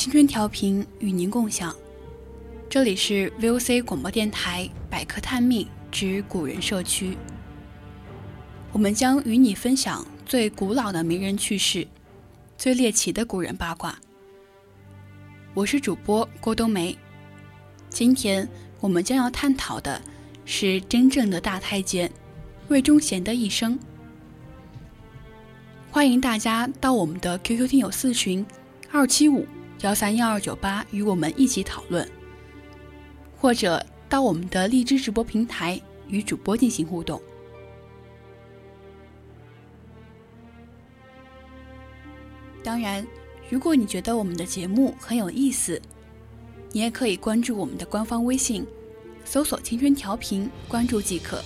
青春调频与您共享，这里是 VOC 广播电台百科探秘之古人社区。我们将与你分享最古老的名人趣事，最猎奇的古人八卦。我是主播郭冬梅，今天我们将要探讨的是真正的大太监魏忠贤的一生。欢迎大家到我们的 QQ 听友四群二七五。幺三幺二九八与我们一起讨论，或者到我们的荔枝直播平台与主播进行互动。当然，如果你觉得我们的节目很有意思，你也可以关注我们的官方微信，搜索“青春调频”，关注即可；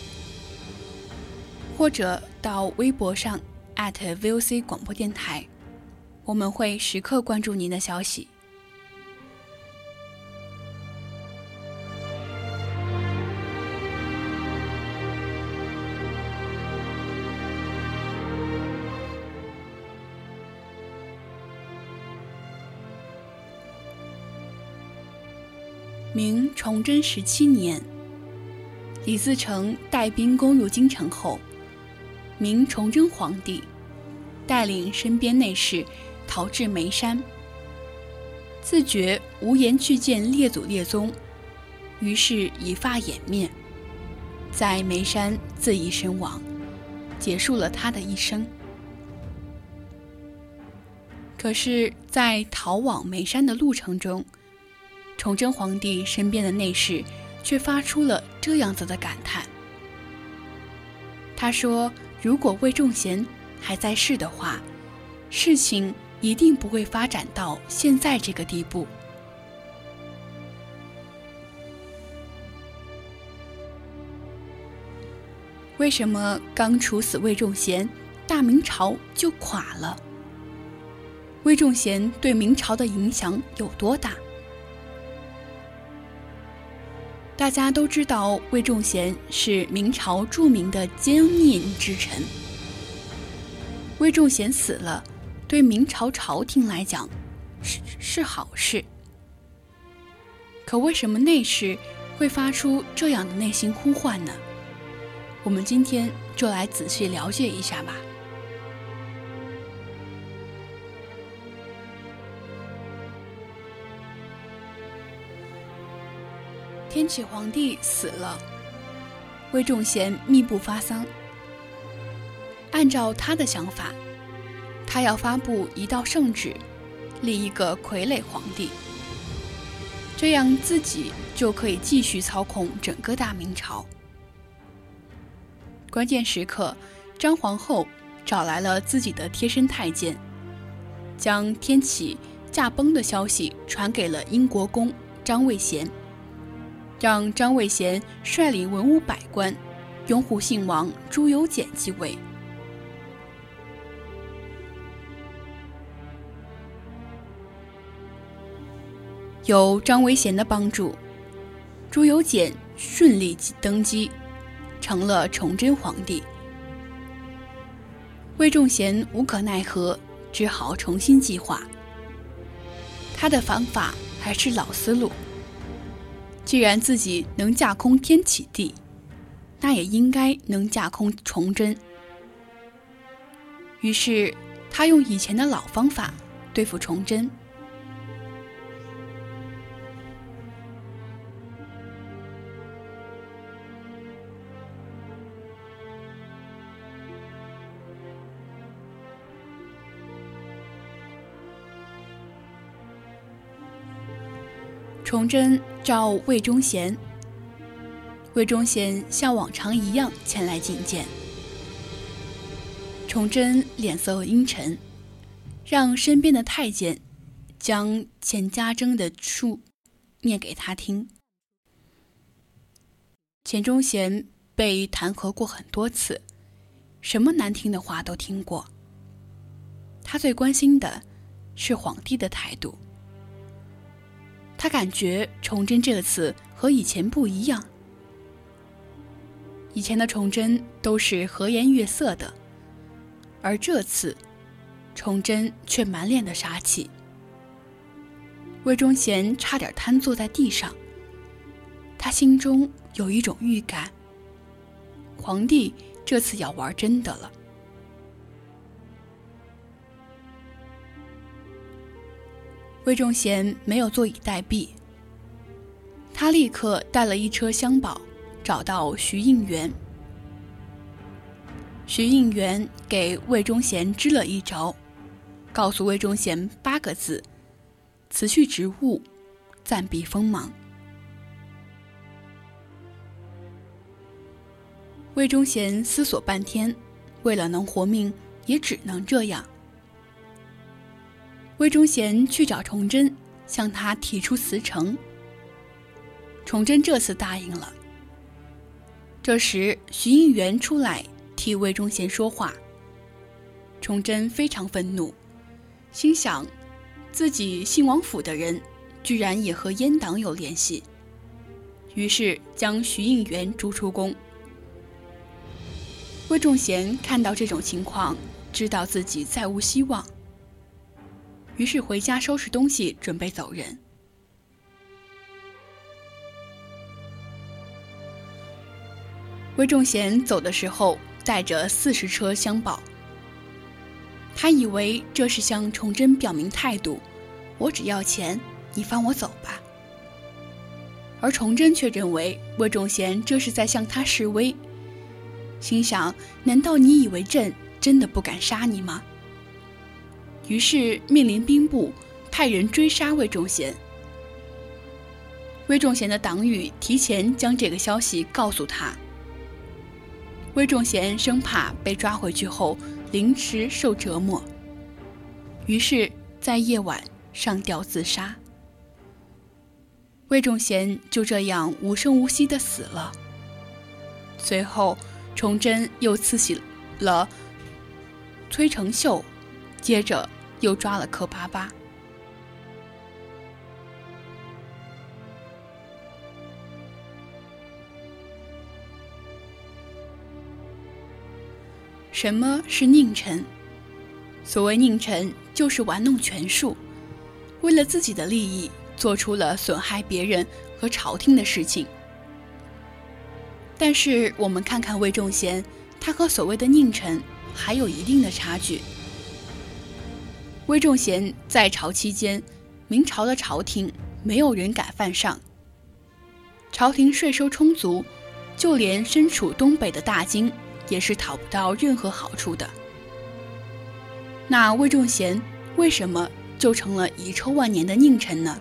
或者到微博上 @VOC 广播电台。我们会时刻关注您的消息。明崇祯十七年，李自成带兵攻入京城后，明崇祯皇帝带领身边内侍。逃至眉山，自觉无颜去见列祖列宗，于是以发掩面，在眉山自缢身亡，结束了他的一生。可是，在逃往眉山的路程中，崇祯皇帝身边的内侍却发出了这样子的感叹。他说：“如果魏忠贤还在世的话，事情……”一定不会发展到现在这个地步。为什么刚处死魏忠贤，大明朝就垮了？魏忠贤对明朝的影响有多大？大家都知道，魏忠贤是明朝著名的奸佞之臣。魏忠贤死了。对明朝朝廷来讲，是是好事。可为什么内侍会发出这样的内心呼唤呢？我们今天就来仔细了解一下吧。天启皇帝死了，魏忠贤密不发丧。按照他的想法。他要发布一道圣旨，立一个傀儡皇帝，这样自己就可以继续操控整个大明朝。关键时刻，张皇后找来了自己的贴身太监，将天启驾崩的消息传给了英国公张卫贤，让张卫贤率领文武百官拥护信王朱由检继位。有张维贤的帮助，朱由检顺利登基，成了崇祯皇帝。魏忠贤无可奈何，只好重新计划。他的方法还是老思路。既然自己能架空天启帝，那也应该能架空崇祯。于是，他用以前的老方法对付崇祯。崇祯召魏忠贤，魏忠贤像往常一样前来觐见。崇祯脸色阴沉，让身边的太监将钱家珍的书念给他听。钱忠贤被弹劾过很多次，什么难听的话都听过。他最关心的是皇帝的态度。他感觉崇祯这次和以前不一样。以前的崇祯都是和颜悦色的。而这次，崇祯却满脸的杀气。魏忠贤差点瘫坐在地上。他心中有一种预感：皇帝这次要玩真的了。魏忠贤没有坐以待毙，他立刻带了一车香宝，找到徐应元。徐应元给魏忠贤支了一招，告诉魏忠贤八个字：“辞去职务，暂避锋芒。”魏忠贤思索半天，为了能活命，也只能这样。魏忠贤去找崇祯，向他提出辞呈。崇祯这次答应了。这时，徐应元出来。替魏忠贤说话，崇祯非常愤怒，心想自己信王府的人居然也和阉党有联系，于是将徐应元逐出宫。魏忠贤看到这种情况，知道自己再无希望，于是回家收拾东西，准备走人。魏忠贤走的时候。带着四十车香宝，他以为这是向崇祯表明态度，我只要钱，你放我走吧。而崇祯却认为魏忠贤这是在向他示威，心想：难道你以为朕真的不敢杀你吗？于是命令兵部派人追杀魏忠贤。魏忠贤的党羽提前将这个消息告诉他。魏忠贤生怕被抓回去后凌迟受折磨，于是，在夜晚上吊自杀。魏忠贤就这样无声无息的死了。随后，崇祯又赐死了崔成秀，接着又抓了柯巴巴。什么是佞臣？所谓佞臣，就是玩弄权术，为了自己的利益，做出了损害别人和朝廷的事情。但是我们看看魏忠贤，他和所谓的佞臣还有一定的差距。魏忠贤在朝期间，明朝的朝廷没有人敢犯上，朝廷税收充足，就连身处东北的大金。也是讨不到任何好处的。那魏忠贤为什么就成了遗臭万年的佞臣呢？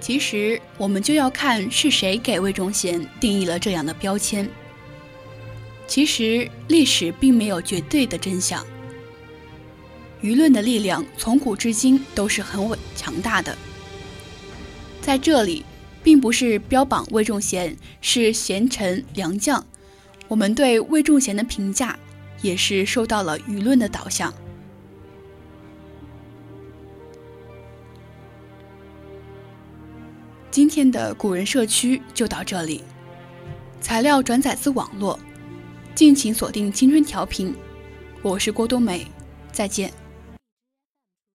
其实，我们就要看是谁给魏忠贤定义了这样的标签。其实，历史并没有绝对的真相。舆论的力量从古至今都是很稳强大的。在这里。并不是标榜魏忠贤是贤臣良将，我们对魏忠贤的评价也是受到了舆论的导向。今天的古人社区就到这里，材料转载自网络，敬请锁定青春调频，我是郭冬梅，再见。